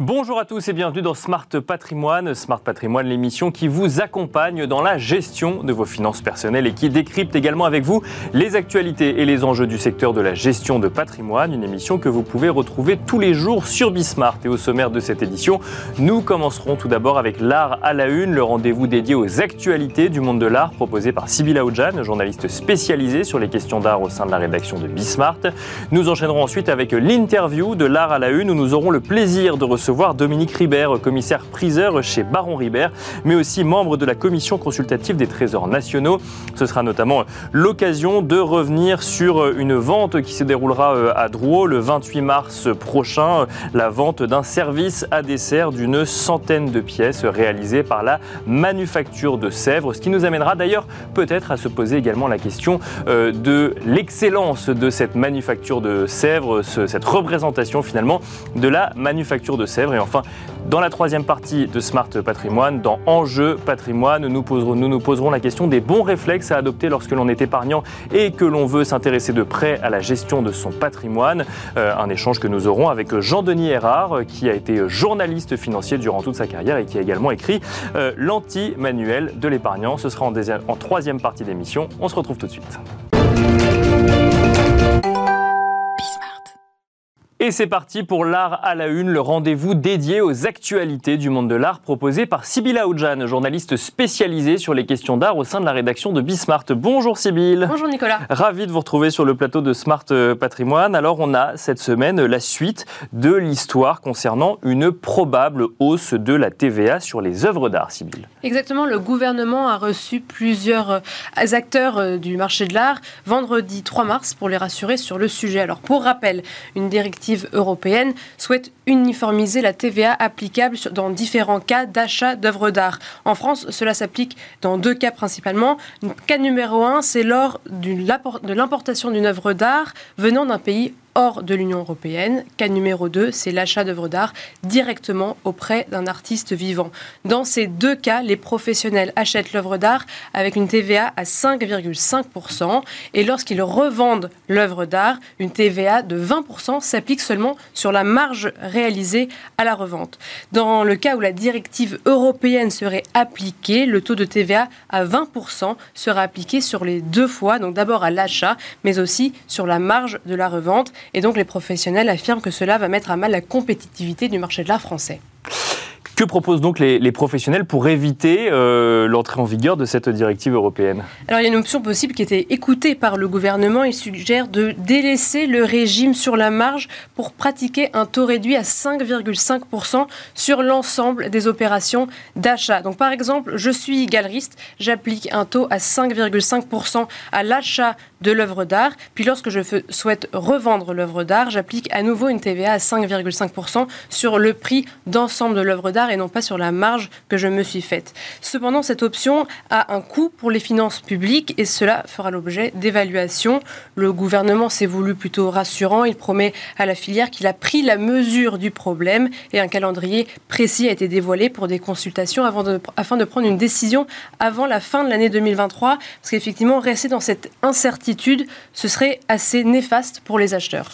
Bonjour à tous et bienvenue dans Smart Patrimoine. Smart Patrimoine, l'émission qui vous accompagne dans la gestion de vos finances personnelles et qui décrypte également avec vous les actualités et les enjeux du secteur de la gestion de patrimoine. Une émission que vous pouvez retrouver tous les jours sur Bismart. Et au sommaire de cette édition, nous commencerons tout d'abord avec l'art à la une, le rendez-vous dédié aux actualités du monde de l'art proposé par Sybilla Oudjan, journaliste spécialisée sur les questions d'art au sein de la rédaction de Bismart. Nous enchaînerons ensuite avec l'interview de l'art à la une où nous aurons le plaisir de recevoir Dominique Ribert, commissaire priseur chez Baron Ribert, mais aussi membre de la commission consultative des trésors nationaux. Ce sera notamment l'occasion de revenir sur une vente qui se déroulera euh, à Drouot le 28 mars prochain, la vente d'un service à dessert d'une centaine de pièces réalisées par la manufacture de Sèvres, ce qui nous amènera d'ailleurs peut-être à se poser également la question euh, de l'excellence de cette manufacture de Sèvres, cette représentation finalement de la manufacture de Sèvres et enfin, dans la troisième partie de Smart Patrimoine, dans Enjeu Patrimoine, nous, nous poserons la question des bons réflexes à adopter lorsque l'on est épargnant et que l'on veut s'intéresser de près à la gestion de son patrimoine. Euh, un échange que nous aurons avec Jean-Denis Erard, qui a été journaliste financier durant toute sa carrière et qui a également écrit euh, l'anti-manuel de l'épargnant. Ce sera en, en troisième partie d'émission. On se retrouve tout de suite. Et c'est parti pour l'art à la une, le rendez-vous dédié aux actualités du monde de l'art proposé par Sybilla Oudjan, journaliste spécialisée sur les questions d'art au sein de la rédaction de Bismart. Bonjour Sybille. Bonjour Nicolas. Ravi de vous retrouver sur le plateau de Smart euh, Patrimoine. Alors on a cette semaine la suite de l'histoire concernant une probable hausse de la TVA sur les œuvres d'art, Sybille. Exactement, le gouvernement a reçu plusieurs euh, acteurs euh, du marché de l'art vendredi 3 mars pour les rassurer sur le sujet. Alors pour rappel, une directive européenne souhaite uniformiser la TVA applicable dans différents cas d'achat d'œuvres d'art. En France, cela s'applique dans deux cas principalement. Cas numéro un, c'est lors de l'importation d'une œuvre d'art venant d'un pays hors de l'Union européenne. Cas numéro 2, c'est l'achat d'œuvres d'art directement auprès d'un artiste vivant. Dans ces deux cas, les professionnels achètent l'œuvre d'art avec une TVA à 5,5% et lorsqu'ils revendent l'œuvre d'art, une TVA de 20% s'applique seulement sur la marge réalisée à la revente. Dans le cas où la directive européenne serait appliquée, le taux de TVA à 20% sera appliqué sur les deux fois, donc d'abord à l'achat, mais aussi sur la marge de la revente. Et donc les professionnels affirment que cela va mettre à mal la compétitivité du marché de l'art français. Que proposent donc les, professionnels pour éviter euh, l'entrée en vigueur de cette directive européenne? Alors il y a une option possible qui était écoutée par le gouvernement. Il suggère de délaisser le régime sur la marge pour pratiquer un taux réduit à 5,5% sur l'ensemble des opérations d'achat. Donc par exemple, je suis galeriste, j'applique un taux à 5,5% à l'achat de l'œuvre d'art. Puis lorsque je souhaite revendre l'œuvre d'art, j'applique à nouveau une TVA à 5,5% sur le prix d'ensemble de l'œuvre d'art et non pas sur la marge que je me suis faite. Cependant, cette option a un coût pour les finances publiques et cela fera l'objet d'évaluation. Le gouvernement s'est voulu plutôt rassurant. Il promet à la filière qu'il a pris la mesure du problème et un calendrier précis a été dévoilé pour des consultations afin de prendre une décision avant la fin de l'année 2023. Parce qu'effectivement, rester dans cette incertitude, ce serait assez néfaste pour les acheteurs.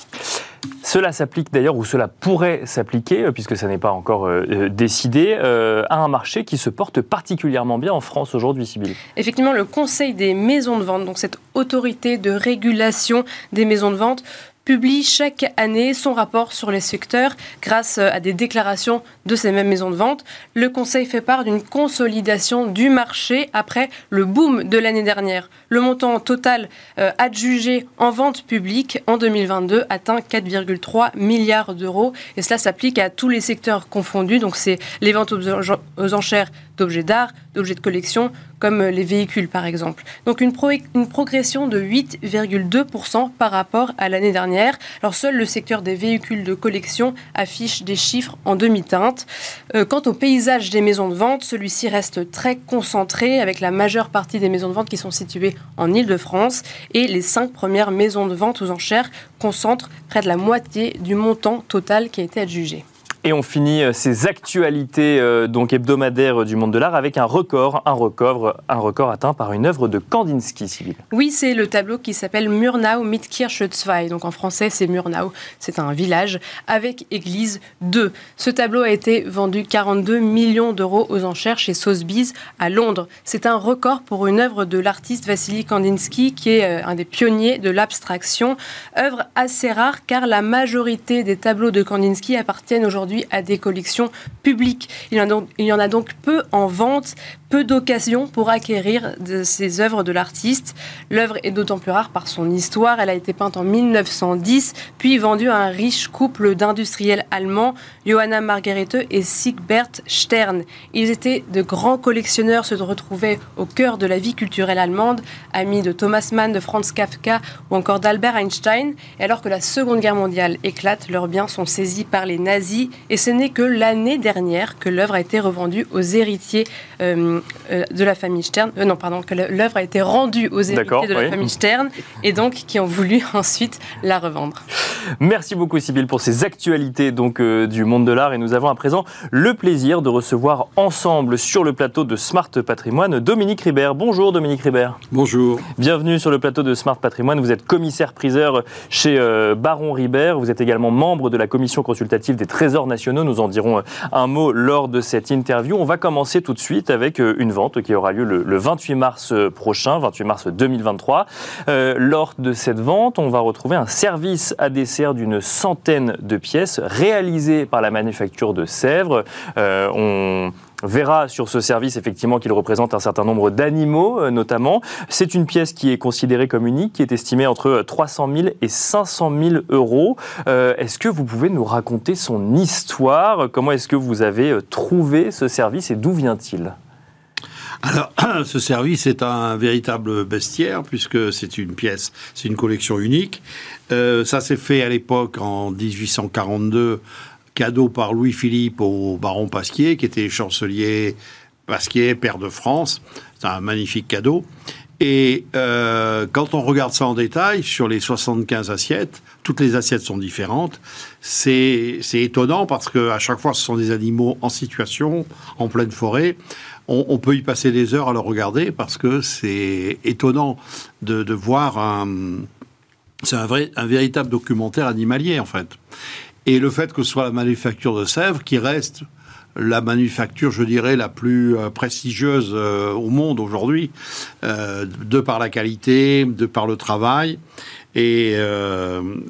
Cela s'applique d'ailleurs, ou cela pourrait s'appliquer, euh, puisque ça n'est pas encore euh, euh, décidé, à un marché qui se porte particulièrement bien en France aujourd'hui, Sybille. Effectivement, le Conseil des maisons de vente, donc cette autorité de régulation des maisons de vente, publie chaque année son rapport sur les secteurs grâce à des déclarations de ces mêmes maisons de vente. Le Conseil fait part d'une consolidation du marché après le boom de l'année dernière. Le montant total euh, adjugé en vente publique en 2022 atteint 4,3 milliards d'euros et cela s'applique à tous les secteurs confondus. Donc c'est les ventes aux enchères d'objets d'art, d'objets de collection, comme les véhicules par exemple. Donc une, une progression de 8,2% par rapport à l'année dernière. Alors seul le secteur des véhicules de collection affiche des chiffres en demi-teinte. Euh, quant au paysage des maisons de vente, celui-ci reste très concentré avec la majeure partie des maisons de vente qui sont situées en Ile-de-France et les cinq premières maisons de vente aux enchères concentrent près de la moitié du montant total qui a été adjugé. Et on finit euh, ces actualités euh, donc hebdomadaires du monde de l'art avec un record, un record, un record atteint par une œuvre de Kandinsky, Civil. Oui, c'est le tableau qui s'appelle Murnau mit Kirche 2. Donc en français, c'est Murnau. C'est un village avec église 2. Ce tableau a été vendu 42 millions d'euros aux enchères chez Sotheby's à Londres. C'est un record pour une œuvre de l'artiste Vassili Kandinsky, qui est euh, un des pionniers de l'abstraction. Œuvre assez rare car la majorité des tableaux de Kandinsky appartiennent aujourd'hui à des collections publiques. Il y en a donc, peu en vente, peu d'occasions pour acquérir ces œuvres de l'artiste. L'œuvre est d'autant plus rare par son histoire. Elle a été peinte en 1910, puis vendue à un riche couple d'industriels allemands, Johanna Margarete et Siegbert Stern. Ils étaient de grands collectionneurs, se retrouvaient au cœur de la vie culturelle allemande, amis de Thomas Mann, de Franz Kafka ou encore d'Albert Einstein. Et alors que la Seconde Guerre mondiale éclate, leurs biens sont saisis par les nazis et ce n'est que l'année dernière que l'œuvre a été revendue aux héritiers euh, euh, de la famille Stern. Euh, non, pardon, que l'œuvre a été rendue aux héritiers de la famille Stern et donc qui ont voulu ensuite la revendre. Merci beaucoup Sybille pour ces actualités donc du monde de l'art et nous avons à présent le plaisir de recevoir ensemble sur le plateau de Smart Patrimoine Dominique Ribert. Bonjour Dominique Ribert. Bonjour. Bienvenue sur le plateau de Smart Patrimoine. Vous êtes commissaire priseur chez Baron Ribert. Vous êtes également membre de la commission consultative des trésors nationaux. Nous en dirons euh, un mot lors de cette interview. On va commencer tout de suite avec euh, une vente qui aura lieu le 28 mars euh, prochain, 28 mars 2023. lors de cette vente, on va retrouver un service à dessert d'une centaine de pièces réalisées par la manufacture de Sèvres. on verra sur ce service effectivement qu'il représente un certain nombre d'animaux euh, notamment. C'est une pièce qui est considérée comme unique, qui est estimée entre 300 000 et 500 000 euros. Euh, est-ce que vous pouvez nous raconter son histoire? Comment est-ce que vous avez euh, trouvé ce service et d'où vient-il? Alors, ce service est un véritable bestiaire puisque c'est une pièce, c'est une collection unique. ça s'est fait à l'époque en 1842 cadeau par Louis-Philippe au baron Pasquier, qui était chancelier Pasquier, père de France. C'est un magnifique cadeau. Et euh, quand on regarde ça en détail, sur les 75 assiettes, toutes les assiettes sont différentes. C'est étonnant parce qu'à chaque fois, ce sont des animaux en situation, en pleine forêt. On, peut y passer des heures à le regarder parce que c'est étonnant de, de voir un... C'est un, un véritable documentaire animalier, en fait. Et le fait que ce soit la manufacture de Sèvres qui reste la manufacture, je dirais, la plus euh, prestigieuse euh, au monde aujourd'hui, euh, de par la qualité, de par le travail. Et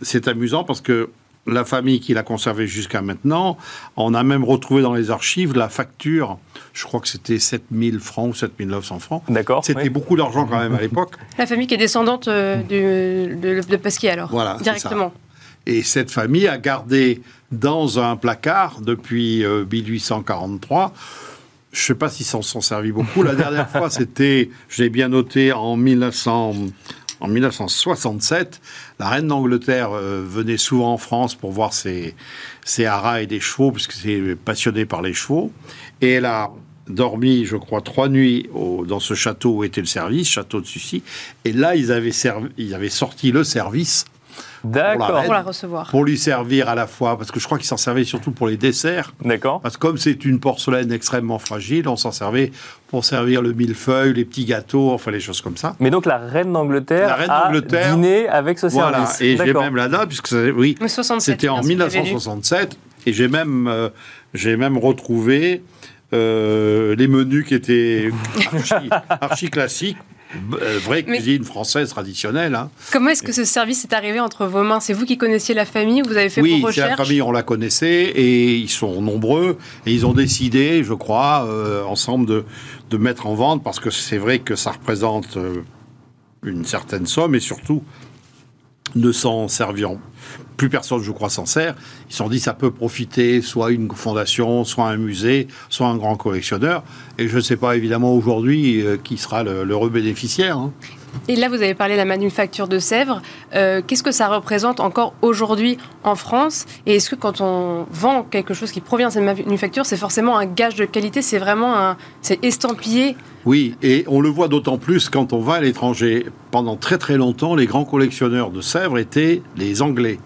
c'est amusant parce que la famille qui l'a conservé jusqu'à maintenant, on a même retrouvé dans les archives la facture, je crois que c'était 7000 francs ou 7900 francs. D'accord. C'était beaucoup d'argent quand même à l'époque. La famille qui est descendante de, de, Pasquier alors, voilà, directement. Et cette famille a gardé dans un placard depuis 1843. Euh, je ne sais pas s'ils s'en sont servis beaucoup. La dernière fois, c'était, je l'ai bien noté, en, 1900, en 1967. La reine d'Angleterre euh, venait souvent en France pour voir ses, ses haras et des chevaux, puisque c'est passionné par les chevaux. Et elle a dormi, je crois, trois nuits dans ce château où était le service, château de Sucy. Et là, ils avaient, ils avaient sorti le service D'accord. Pour, la recevoir. Pour lui servir à la fois, parce que je crois qu'il s'en servait surtout pour les desserts. D'accord. Parce que comme c'est une porcelaine extrêmement fragile, on s'en servait pour servir le millefeuille, les petits gâteaux, enfin les choses comme ça. Mais donc la reine d'Angleterre a dîné avec ce voilà. service. Et j'ai même la date, puisque oui, c'était en 1967, et j'ai même, euh, j'ai même retrouvé euh, les menus qui étaient archi, archi classiques euh, vraie cuisine française traditionnelle. Hein. Comment est-ce que ce service est arrivé entre vos mains? C'est vous qui connaissiez la famille Vous avez fait oui, vos recherches Oui, la famille, on la connaissait et ils sont nombreux et ils ont décidé, je crois, euh, ensemble de, de mettre en vente parce que c'est vrai que ça représente euh, une certaine somme et surtout ne s'en serviront plus personne, je crois, s'en sert. Ils se sont dit ça peut profiter soit une fondation, soit un musée, soit un grand collectionneur. Et je ne sais pas évidemment aujourd'hui euh, qui sera l'heureux bénéficiaire. Hein. Et là, vous avez parlé de la manufacture de Sèvres. Euh, qu'est-ce que ça représente encore aujourd'hui en France? Et est-ce que quand on vend quelque chose qui provient de cette manufacture, c'est forcément un gage de qualité C'est vraiment un, c'est estampillé? Oui, et on le voit d'autant plus quand on va à l'étranger. Pendant très très longtemps, les grands collectionneurs de Sèvres étaient les Anglais.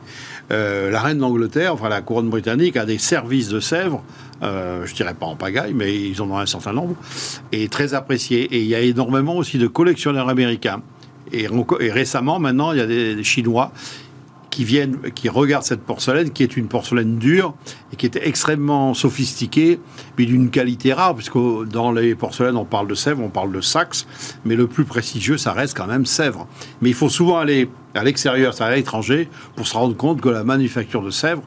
euh, la reine d'Angleterre, enfin la couronne britannique, a des services de Sèvres. Euh, je dirais pas en pagaille, mais ils en ont un certain nombre, et très appréciés. Et il y a énormément aussi de collectionneurs américains. Et, récemment, maintenant, il y a des Chinois qui viennent, qui regardent cette porcelaine, qui est une porcelaine dure et qui est extrêmement sophistiquée, mais d'une qualité rare, puisque dans les porcelaines, on parle de Sèvres, on parle de Saxe, mais le plus prestigieux, ça reste quand même Sèvres. Mais il faut souvent aller à l'extérieur, à l'étranger, pour se rendre compte que la manufacture de Sèvres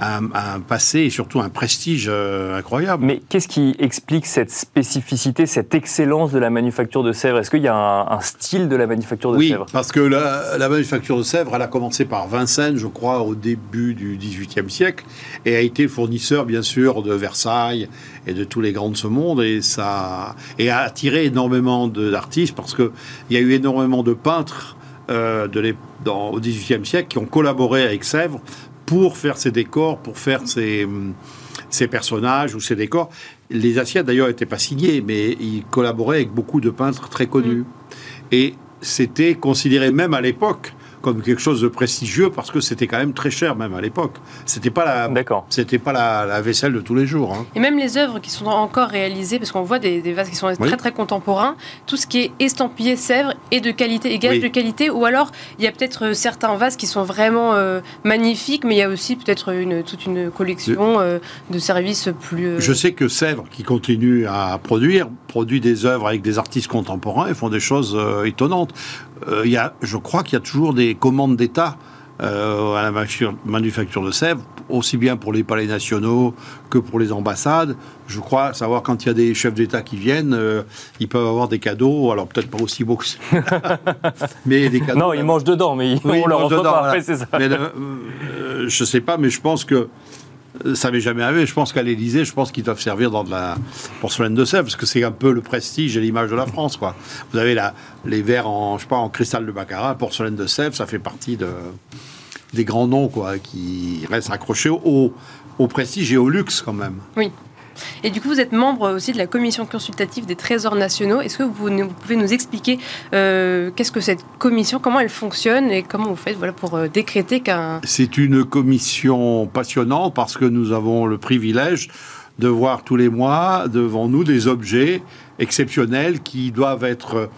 un, passé et surtout un prestige euh, incroyable. Mais qu'est-ce qui explique cette spécificité, cette excellence de la manufacture de Sèvres? Est-ce qu'il y a un, style de la manufacture de Sèvres? Oui, parce que la, manufacture de Sèvres, elle a commencé par Vincennes, je crois, au début du XVIIIe siècle, et a été fournisseur, bien sûr, de Versailles et de tous les grands de ce monde, et ça et a attiré énormément d'artistes, parce qu'il y a eu énormément de peintres euh, de dans, au XVIIIe siècle qui ont collaboré avec Sèvres pour faire ses décors, pour faire ses, personnages ou ses décors. Les assiettes, d'ailleurs, n'étaient pas signées, mais il collaborait avec beaucoup de peintres très connus. Mm. Et c'était considéré même à l'époque comme quelque chose de prestigieux parce que c'était quand même très cher même à l'époque. C'était pas la, c'était pas la, vaisselle de tous les jours. Hein. Et même les œuvres qui sont encore réalisées, parce qu'on voit des, vases qui sont très très contemporains, tout ce qui est estampillé Sèvres est de qualité, et gage de qualité, ou alors il y a peut-être euh, certains vases qui sont vraiment euh, magnifiques, mais il y a aussi peut-être une, toute une collection euh, de services plus. Je sais que Sèvres, qui continue à produire, produit des œuvres avec des artistes contemporains et font des choses étonnantes. Euh, y a, je crois qu'il y a toujours des commandes d'État euh, à la manufacture de Sèvres, aussi bien pour les palais nationaux que pour les ambassades. Je crois savoir quand il y a des chefs d'État qui viennent, euh, ils peuvent avoir des cadeaux, alors peut-être pas aussi beaux que mais des cadeaux. Non, ils mangent dedans, mais ils, on leur offre pas c'est ça. Mais, je sais pas, mais je pense que ça m'est jamais arrivé. Je pense qu'à l'Élysée, je pense qu'ils doivent servir dans de la porcelaine de Sèvres, parce que c'est un peu le prestige et l'image de la France, quoi. Vous avez la, les verres en, je sais pas, en cristal de baccarat, porcelaine de Sèvres, ça fait partie de, des grands noms, quoi, qui restent accrochés au, au prestige et au luxe, quand même. Oui. Et du coup, vous êtes membre aussi de la commission consultative des trésors nationaux. Est-ce que vous, pouvez nous expliquer euh, qu'est-ce que cette commission, comment elle fonctionne et comment vous faites voilà, pour euh, décréter qu'un... C'est une commission passionnante parce que nous avons le privilège de voir tous les mois devant nous des objets exceptionnels qui doivent être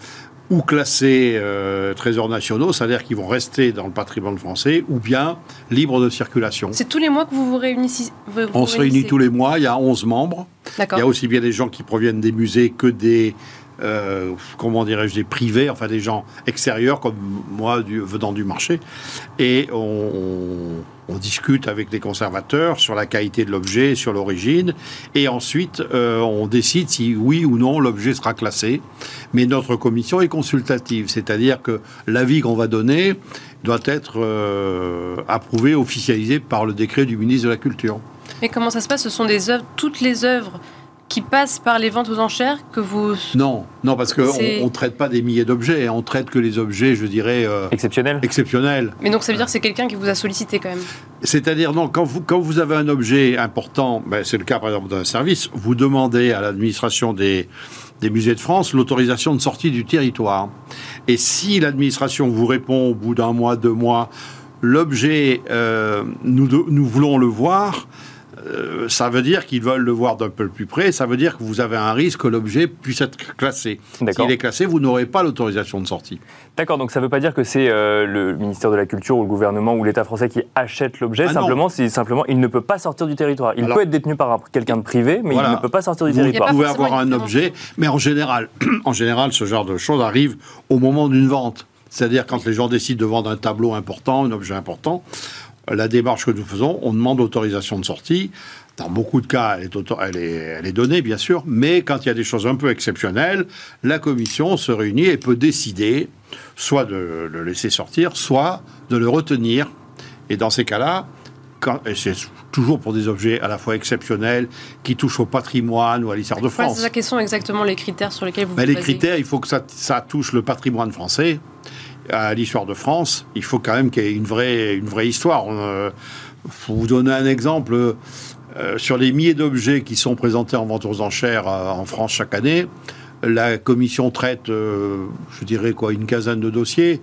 ou classés euh, trésors nationaux, c'est-à-dire qu'ils vont rester dans le patrimoine français, ou bien libres de circulation. C'est tous les mois que vous vous réunissez On se réunit tous les mois, il y a 11 membres. Il y a aussi bien des gens qui proviennent des musées que des euh, comment dirais-je, des privés, enfin des gens extérieurs comme moi venant du marché. Et on, discute avec les conservateurs sur la qualité de l'objet, sur l'origine. Et ensuite, euh, on décide si oui ou non l'objet sera classé. Mais notre commission est consultative, c'est-à-dire que l'avis qu'on va donner doit être euh, approuvé, officialisé par le décret du ministre de la Culture. Mais comment ça se passe? Ce sont des œuvres, toutes les œuvres qui passe par les ventes aux enchères que vous... Non, non parce qu'on ne traite pas des milliers d'objets, on traite que les objets, je dirais... Euh, exceptionnels. Exceptionnels. Mais donc ça veut dire que c'est quelqu'un qui vous a sollicité quand même C'est-à-dire, non, quand vous, quand vous avez un objet important, ben, c'est le cas par exemple d'un service, vous demandez à l'administration des, des musées de France l'autorisation de sortie du territoire. Et si l'administration vous répond au bout d'un mois, deux mois, l'objet, euh, nous, nous voulons le voir, euh, ça veut dire qu'ils veulent le voir d'un peu plus près. Ça veut dire que vous avez un risque que l'objet puisse être classé. S'il est classé, vous n'aurez pas l'autorisation de sortie. D'accord, donc ça ne veut pas dire que c'est euh, le ministère de la Culture ou le gouvernement ou l'État français qui achète l'objet. Ah simplement, c'est simplement, il ne peut pas sortir du territoire. Il peut être détenu par quelqu'un de privé, mais il ne peut pas sortir du territoire. Vous pouvez avoir un objet, mais en général, en général, ce genre de choses arrive au moment d'une vente. C'est-à-dire quand les gens décident de vendre un tableau important, un objet important, la démarche que nous faisons, on demande autorisation de sortie. Dans beaucoup de cas, elle est, donnée, bien sûr, mais quand il y a des choses un peu exceptionnelles, la commission se réunit et peut décider soit de le laisser sortir, soit de le retenir. Et dans ces cas-là, c'est toujours pour des objets à la fois exceptionnels, qui touchent au patrimoine ou à l'histoire de France. quels sont exactement les critères sur lesquels vous ben, Les critères, il faut que ça, ça touche le patrimoine français à l'histoire de France, il faut quand même qu'il y ait une vraie, une vraie histoire. Euh, pour vous donner un exemple, euh, sur les milliers d'objets qui sont présentés en vente aux enchères euh, en France chaque année, la commission traite, je dirais quoi, une quinzaine de dossiers.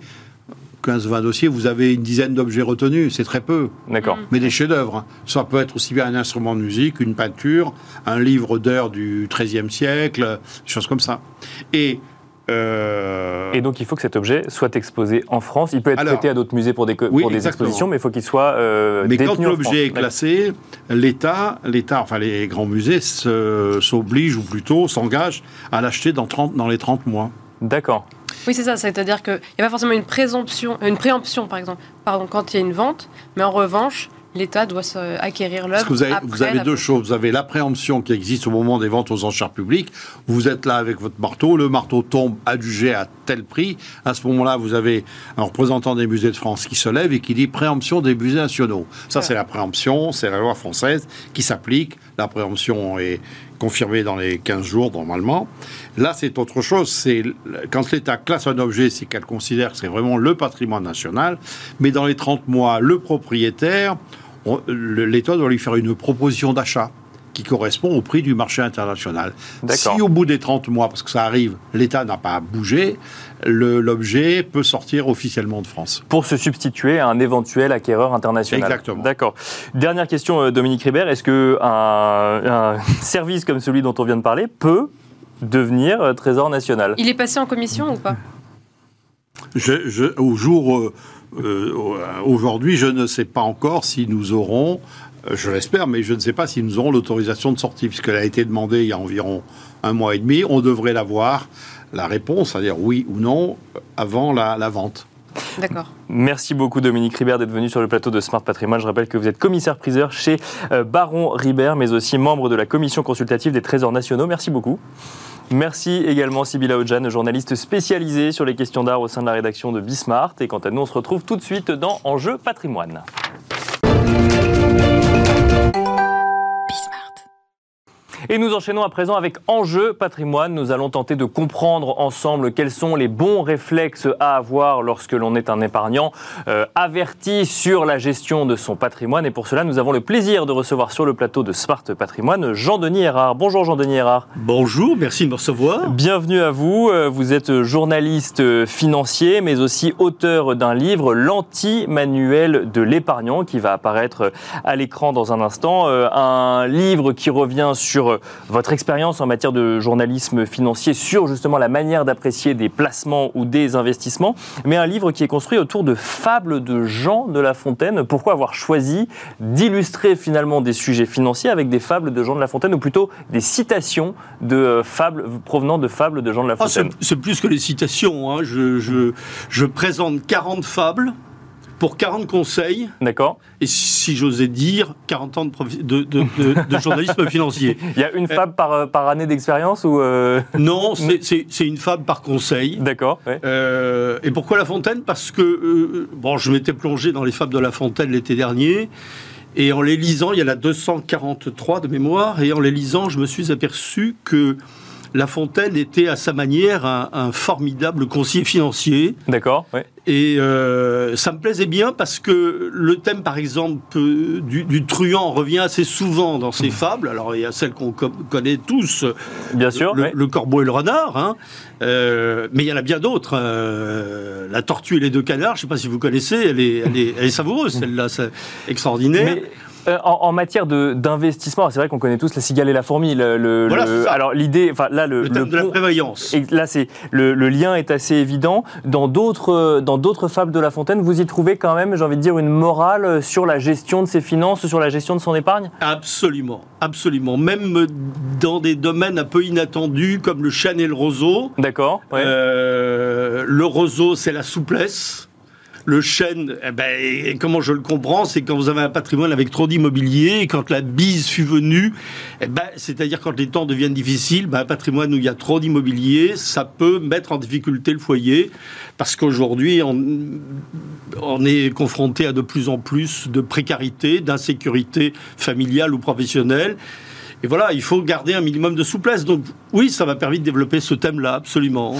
15-20 dossiers, vous avez une dizaine d'objets retenus, c'est très peu. D'accord. Mais des chefs-d'œuvre. hein. Ça peut être aussi bien un instrument de musique, une peinture, un livre d'heures du XIIIe siècle, des choses comme ça. Et. Euh, Et donc il faut que cet objet soit exposé en France. Il peut être Alors, prêté à d'autres musées pour des, co- oui, pour des exactement. expositions, mais il faut qu'il soit euh, mais quand l'objet est classé, l'État, l'État, enfin les grands musées s'obligent ou plutôt s'engagent à l'acheter dans, 30 dans les 30 mois. D'accord. Oui, c'est ça. C'est-à-dire qu'il n'y a pas forcément une présomption, une préemption, par exemple, pardon, quand il y a une vente, mais en revanche, l'État doit acquérir l'œuvre. Vous avez, après vous avez la deux choses. Vous avez l'appréhension qui existe au moment des ventes aux enchères publiques. Vous êtes là avec votre marteau, le marteau tombe adjugé à tel prix. À ce moment-là, vous avez un représentant des musées de France qui se lève et qui dit préemption des musées nationaux. Ça, c'est la préemption, c'est la loi française qui s'applique. La préemption est confirmée dans les 15 jours normalement. Là, c'est autre chose. C'est quand l'État classe un objet, c'est qu'elle considère que c'est vraiment le patrimoine national. Mais dans les 30 mois, le propriétaire, l'État doit lui faire une proposition d'achat qui correspond au prix du marché international. Si au bout des 30 mois, parce que ça arrive, l'État n'a pas bougé, l'objet peut sortir officiellement de France. Pour se substituer à un éventuel acquéreur international. Exactement. D'accord. Dernière question, euh, Dominique Ribert. Est-ce que un, service comme celui dont on vient de parler peut devenir euh, trésor national? Il est passé en commission ou pas? Je- je- au jour euh, euh, aujourd'hui, je ne sais pas encore si nous aurons, euh, je l'espère, mais je ne sais pas si nous aurons l'autorisation de sortie, puisqu'elle a été demandée il y a environ un mois et demi. On devrait l'avoir, la réponse, c'est-à-dire oui ou non, avant la, la vente. D'accord. Merci beaucoup Dominique Ribert d'être venu sur le plateau de Smart Patrimoine. Je rappelle que vous êtes commissaire-priseur chez euh, Baron Ribert, mais aussi membre de la commission consultative des trésors nationaux. Merci beaucoup. Merci également Sybilla Odjan, journaliste spécialisée sur les questions d'art au sein de la rédaction de Bismart. Et quant à nous, on se retrouve tout de suite dans Enjeu Patrimoine. Et nous enchaînons à présent avec Enjeu patrimoine. Nous allons tenter de comprendre ensemble quels sont les bons réflexes à avoir lorsque l'on est un épargnant euh, averti sur la gestion de son patrimoine. Et pour cela, nous avons le plaisir de recevoir sur le plateau de Smart Patrimoine Jean-Denis Erard. Bonjour Jean-Denis Erard. Bonjour, merci de me recevoir. Bienvenue à vous. Euh, Vous êtes journaliste euh, financier, mais aussi auteur d'un livre, L'anti-manuel de l'épargnant, qui va apparaître à l'écran dans un instant. Un livre qui revient sur euh, votre expérience en matière de journalisme financier, sur justement la manière d'apprécier des placements ou des investissements, mais un livre qui est construit autour de fables de Jean de La Fontaine. Pourquoi avoir choisi d'illustrer finalement des sujets financiers avec des fables de Jean de La Fontaine, ou plutôt des citations de euh, fables provenant de fables de Jean de La Ah, Fontaine? c'est plus que les citations. hein. Je, je- je présente 40 fables pour 40 conseils D'accord et, si j'osais dire, 40 ans de, profi- de- de- de- de journalisme financier. Il y a une fable par, euh, par année d'expérience ou euh, Non, c'est- une fable par conseil. D'accord. ouais. Euh, et pourquoi La Fontaine? Parce que, bon, je m'étais plongé dans les fables de La Fontaine l'été dernier. Et en les lisant, il y en a 243 de mémoire, et en les lisant, je me suis aperçu que La Fontaine était à sa manière un, un formidable conseiller financier. D'accord. ouais. Et euh, ça me plaisait bien parce que le thème, par exemple, du, du truand revient assez souvent dans ces fables. Alors, il y a celle qu'on co- connaît tous, Bien sûr. le, ouais. le corbeau et le renard, hein. Euh, mais il y en a bien d'autres. euh, la tortue et les deux canards, je ne sais pas si vous connaissez, elle est, elle est, elle est savoureuse, celle-là, c'est extraordinaire. Mais, euh, en, en matière d'investissement, c'est vrai qu'on connaît tous la cigale et la fourmi. Le, le- Voilà, le- c'est ça. alors l'idée, enfin là le, le thème de la prévoyance. Et là, c'est le, lien est assez évident. Dans d'autres, dans d'autres fables de La Fontaine, vous y trouvez quand même, j'ai envie de dire, une morale sur la gestion de ses finances, sur la gestion de son épargne? Absolument, absolument. Même dans des domaines un peu inattendus comme le chêne et le roseau. D'accord. ouais. Euh, le roseau, c'est la souplesse. Le chêne, eh ben, et comment je le comprends, c'est quand vous avez un patrimoine avec trop d'immobilier, quand la bise fut venue, eh ben, c'est-à-dire quand les temps deviennent difficiles, ben, un patrimoine où il y a trop d'immobilier, ça peut mettre en difficulté le foyer, parce qu'aujourd'hui, on, on est confronté à de plus en plus de précarité, d'insécurité familiale ou professionnelle. Et voilà, il faut garder un minimum de souplesse. Donc oui, ça m'a permis de développer ce thème-là, absolument.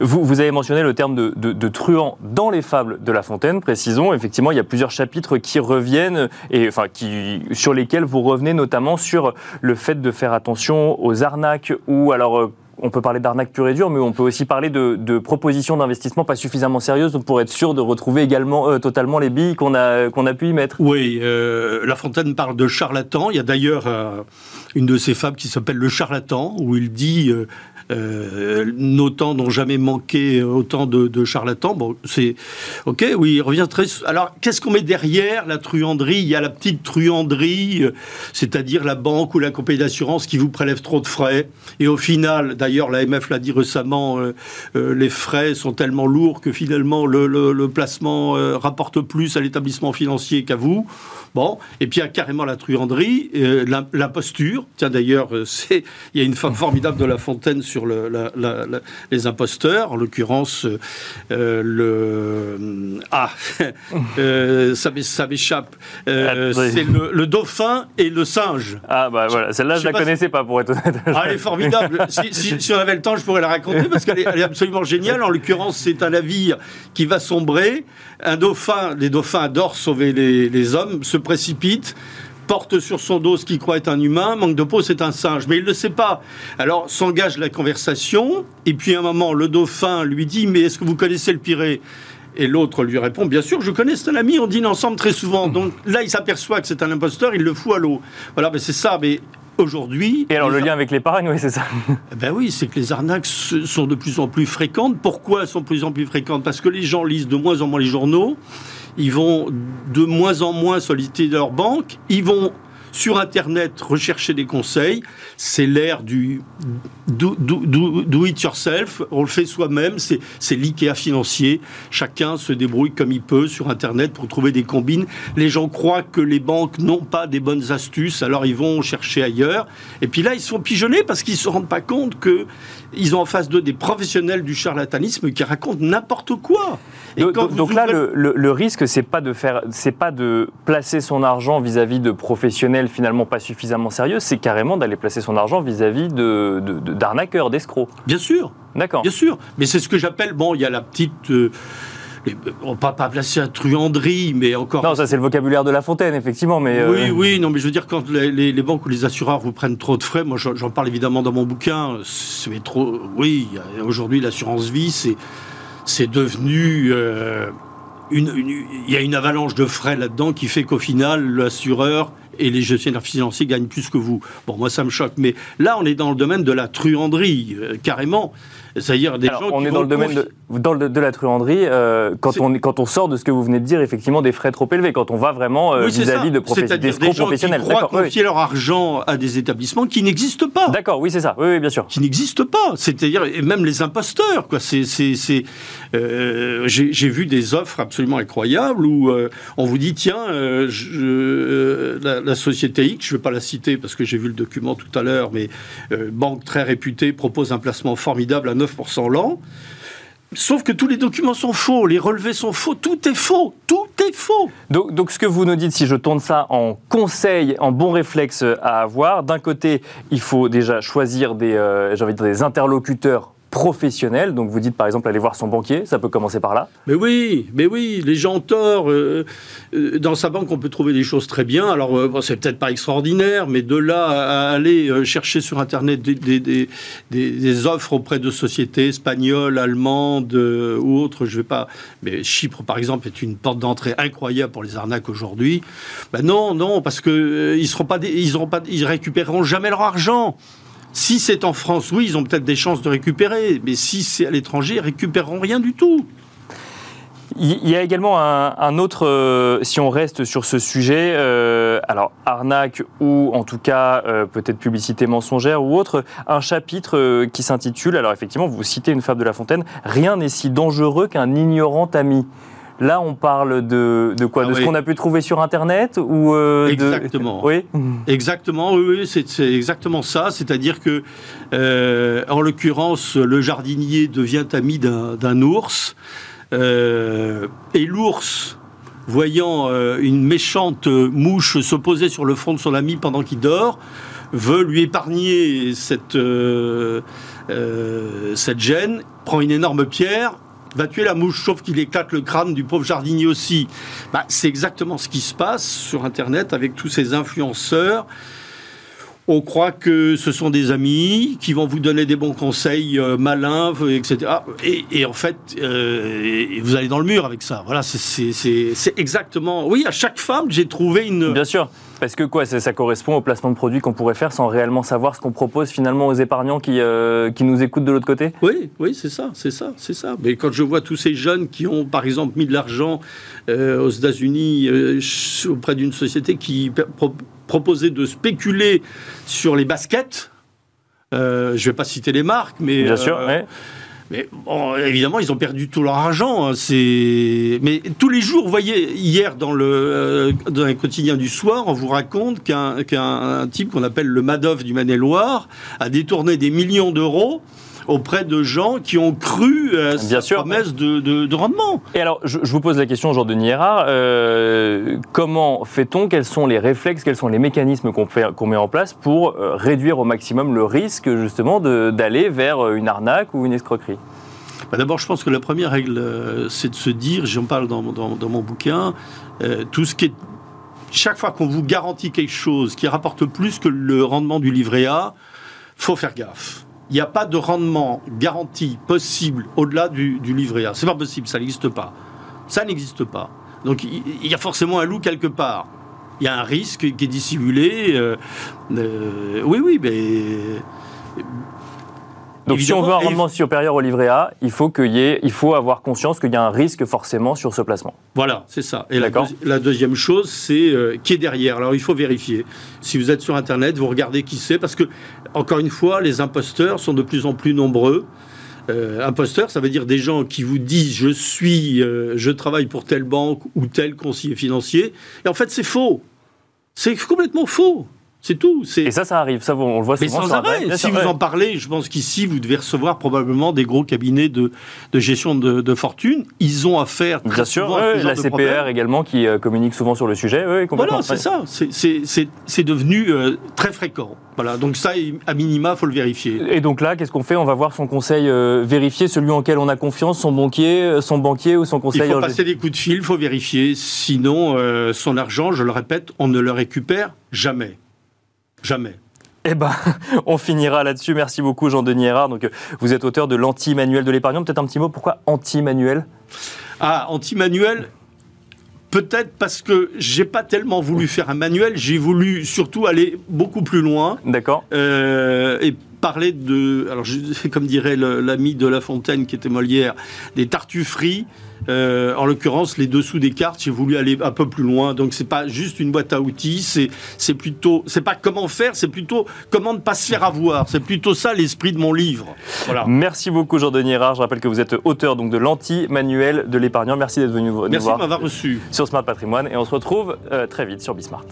Euh, Vous, avez mentionné le terme de, truand dans les fables de La Fontaine, précisons. Effectivement, il y a plusieurs chapitres qui reviennent, et, enfin, qui, sur lesquels vous revenez notamment sur le fait de faire attention aux arnaques ou alors. euh, on peut parler d'arnaque pure et dure, mais on peut aussi parler de, propositions d'investissement pas suffisamment sérieuses pour être sûr de retrouver également totalement les billes qu'on a, qu'on a pu y mettre. Oui, La Fontaine parle de charlatan. Il y a d'ailleurs une de ses fables qui s'appelle Le charlatan, où il dit euh, nos temps n'ont jamais manqué autant de, charlatans. Bon, c'est ok, oui, il revient très. Alors, qu'est-ce qu'on met derrière la truanderie? Il y a la petite truanderie, euh, c'est-à-dire la banque ou la compagnie d'assurance qui vous prélève trop de frais. Et au final, d'ailleurs, l'AMF l'a dit récemment, euh, les frais sont tellement lourds que finalement le, placement rapporte plus à l'établissement financier qu'à vous. Bon, et puis il y a carrément la truanderie, l'imposture. Tiens, d'ailleurs, il y a une femme formidable de La Fontaine sur les imposteurs, en l'occurrence euh, le ah euh, ça m'échappe, euh, c'est le, dauphin et le singe. Ah bah voilà, celle-là je, ne la connaissais pas pour être honnête. Ah, elle est formidable. si, on avait le temps, je pourrais la raconter parce qu'elle est, absolument géniale. En l'occurrence, c'est un navire qui va sombrer. Un dauphin, les dauphins adorent sauver les, les hommes, se précipite porte sur son dos ce qu'il croit être un humain, manque de peau, c'est un singe. Mais il ne le sait pas. Alors s'engage la conversation, et puis à un moment, le dauphin lui dit Mais est-ce que vous connaissez le piré et l'autre lui répond Bien sûr, je connais, c'est un ami, on dîne ensemble très souvent. Donc là, il s'aperçoit que c'est un imposteur, il le fout à l'eau. Voilà, mais c'est ça. Mais aujourd'hui. Et alors le lien avec l'épargne, oui, c'est ça. Eh ben oui, c'est que les arnaques sont de plus en plus fréquentes. Pourquoi elles sont de plus en plus fréquentes? Parce que les gens lisent de moins en moins les journaux ils vont de moins en moins solliciter leur banque, ils vont sur Internet rechercher des conseils. C'est l'ère du do, it yourself. On le fait soi-même. C'est l'IKEA financier. Chacun se débrouille comme il peut sur Internet pour trouver des combines. Les gens croient que les banques n'ont pas des bonnes astuces, alors ils vont chercher ailleurs. Et puis là, ils sont pigeonnés parce qu'ils ne se rendent pas compte que ils ont en face d'eux des professionnels du charlatanisme qui racontent n'importe quoi. Donc, là, le, risque, c'est pas de faire, c'est pas de placer son argent vis-à-vis de professionnels finalement pas suffisamment sérieux, c'est carrément d'aller placer son argent vis-à-vis de, d'arnaqueurs, d'escrocs. Bien sûr. D'accord. Bien sûr. Mais c'est ce que j'appelle, bon, il y a la petite. Euh, on ne va pas placer la truanderie, mais encore. Non, ça c'est le vocabulaire de La Fontaine, effectivement. Mais euh, Oui, oui, non, mais je veux dire, quand les, banques ou les assureurs vous prennent trop de frais, moi j'en parle évidemment dans mon bouquin, c'est trop. Oui, aujourd'hui l'assurance vie, c'est, c'est devenu. Euh, il y a une avalanche de frais là-dedans qui fait qu'au final, l'assureur et les gestionnaires financiers gagnent plus que vous. Bon, moi, ça me choque. Mais là, on est dans le domaine de la truanderie, euh, carrément. C'est-à-dire des gens on est dans le domaine de, dans le, de la truanderie euh, quand on quand on sort de ce que vous venez de dire effectivement des frais trop élevés quand on va vraiment euh, vis-à-vis de professionnels des gens professionnels. Qui croient confier leur argent à des établissements qui n'existent pas. D'accord, oui c'est ça, oui, bien sûr. Qui n'existent pas. C'est-à-dire et même les imposteurs quoi. C'est c'est euh, j'ai vu des offres absolument incroyables où on vous dit tiens je, la, la, société X je ne vais pas la citer parce que j'ai vu le document tout à l'heure mais banque très réputée propose un placement formidable à 9% l'an. Sauf que tous les documents sont faux, les relevés sont faux, tout est faux, tout est faux. Donc, ce que vous nous dites, si je tourne ça en conseil, en bon réflexe à avoir, d'un côté, il faut déjà choisir des, euh, dire des interlocuteurs professionnel. Donc vous dites par exemple aller voir son banquier, ça peut commencer par là. Mais oui, mais oui, les gens ont tort. Euh, euh, dans sa banque, on peut trouver des choses très bien. Alors euh, c'est peut-être pas extraordinaire, mais de là à aller chercher sur Internet des, des, offres auprès de sociétés espagnoles, allemandes ou autres, je vais pas. Mais Chypre, par exemple, est une porte d'entrée incroyable pour les arnaques aujourd'hui. Ben non, non, parce que ils seront pas, pas, récupéreront jamais leur argent. Si c'est en France, oui, ils ont peut-être des chances de récupérer, mais si c'est à l'étranger, ils récupéreront rien du tout. Il y a également un, autre, euh, si on reste sur ce sujet, euh, alors arnaque ou en tout cas euh, peut-être publicité mensongère ou autre, un chapitre qui s'intitule, alors effectivement vous citez une fable de La Fontaine, Rien n'est si dangereux qu'un ignorant ami. Là, on parle de, quoi? De ah ce qu'on a pu trouver sur Internet ou euh, Exactement. Oui. Exactement. Oui, c'est exactement ça. C'est-à-dire que, euh, en l'occurrence, le jardinier devient ami d'un ours euh, et l'ours. Voyant une méchante mouche se poser sur le front de son ami pendant qu'il dort, veut lui épargner cette, cette gêne, prend une énorme pierre va tuer la mouche, sauf qu'il éclate le crâne du pauvre jardinier aussi. Bah, c'est exactement ce qui se passe sur Internet avec tous ces influenceurs on croit que ce sont des amis qui vont vous donner des bons conseils euh, malins, etc. Et, en fait, euh, vous allez dans le mur avec ça. Voilà, c'est exactement. Oui, à chaque femme, j'ai trouvé une. Bien sûr. Parce que quoi, ça, correspond au placement de produits qu'on pourrait faire sans réellement savoir ce qu'on propose finalement aux épargnants qui, euh, qui nous écoutent de l'autre côté? Oui, oui, c'est ça, c'est ça, c'est ça. Mais quand je vois tous ces jeunes qui ont, par exemple, mis de l'argent aux États-Unis auprès d'une société qui proposé de spéculer sur les baskets. Euh, je ne vais pas citer les marques, mais. Bien sûr, euh, Mais évidemment, ils ont perdu tout leur argent. Hein. Mais tous les jours, vous voyez, hier dans le euh, un quotidien du soir, on vous raconte qu'un qu'un type qu'on appelle le Madoff du Maine-et-Loire a détourné des millions d'euros auprès de gens qui ont cru à cette promesse de, rendement. Et alors, je, vous pose la question, Jean Denis Hérard, euh, comment fait-on? Quels sont les réflexes, quels sont les mécanismes qu'on met en place pour euh, réduire au maximum le risque justement d'aller vers euh, une arnaque ou une escroquerie? Bah, D'abord, je pense que la première règle, c'est de se dire, j'en parle dans, dans, mon bouquin, tout ce qui est chaque fois qu'on vous garantit quelque chose qui rapporte plus que le rendement du livret A, faut faire gaffe il n'y a pas de rendement garanti possible au-delà du, livret A. C'est pas possible, ça n'existe pas. Ça n'existe pas. Donc il y a forcément un loup quelque part. Il y a un risque qui est dissimulé. Euh, euh, oui, oui, mais donc si on veut un rendement supérieur au livret A, il faut, qu'il y ait, il faut avoir conscience qu'il y a un risque forcément sur ce placement. Voilà, c'est ça. Et la, la, deuxième chose, c'est euh, qui est derrière. Alors il faut vérifier. Si vous êtes sur Internet, vous regardez qui c'est, parce que, encore une fois, les imposteurs sont de plus en plus nombreux. Euh, imposteur, ça veut dire des gens qui vous disent je suis, euh, je travaille pour telle banque ou tel conseiller financier. Et en fait, c'est faux. C'est complètement faux. C'est tout. Et ça, ça arrive. Ça, on le voit souvent. Mais sans arrêt. Si vous en parlez, je pense qu'ici, vous devez recevoir probablement des gros cabinets de, de gestion de, fortune. Ils ont affaire très Bien sûr, la CPR également qui euh, communique souvent sur le sujet. voilà, c'est ça. C'est devenu euh, très fréquent. Voilà, donc ça, à minima, faut le vérifier. Et donc là, qu'est-ce qu'on fait? On va voir son conseil euh, vérifier, celui en quel on a confiance, son banquier, son banquier ou son conseil. Il faut passer des coups de fil, il faut vérifier. Sinon, son argent, je le répète, on ne le récupère jamais. Jamais. Eh ben, on finira là-dessus. Merci beaucoup, Jean-Denis Hérard. Donc, vous êtes auteur de l'anti-manuel de l'épargnant. Peut-être un petit mot. Pourquoi anti-manuel? Ah, anti-manuel. Peut-être parce que j'ai pas tellement voulu faire un manuel. J'ai voulu surtout aller beaucoup plus loin. D'accord. Euh, et parler de, alors comme dirait l'ami de La Fontaine qui était Molière, des tartufferies. Euh, en l'occurrence, les dessous des cartes, j'ai voulu aller un peu plus loin. Donc, c'est pas juste une boîte à outils, c'est plutôt, c'est pas comment faire, c'est plutôt comment ne pas se faire avoir. C'est plutôt ça l'esprit de mon livre. Voilà. Merci beaucoup, Jean-Denis Hérard. Je rappelle que vous êtes auteur donc de l'anti-manuel de l'épargnant. Merci d'être venu nous voir. Merci de m'avoir reçu. Sur Smart Patrimoine. Et on se retrouve euh, très vite sur Bismart.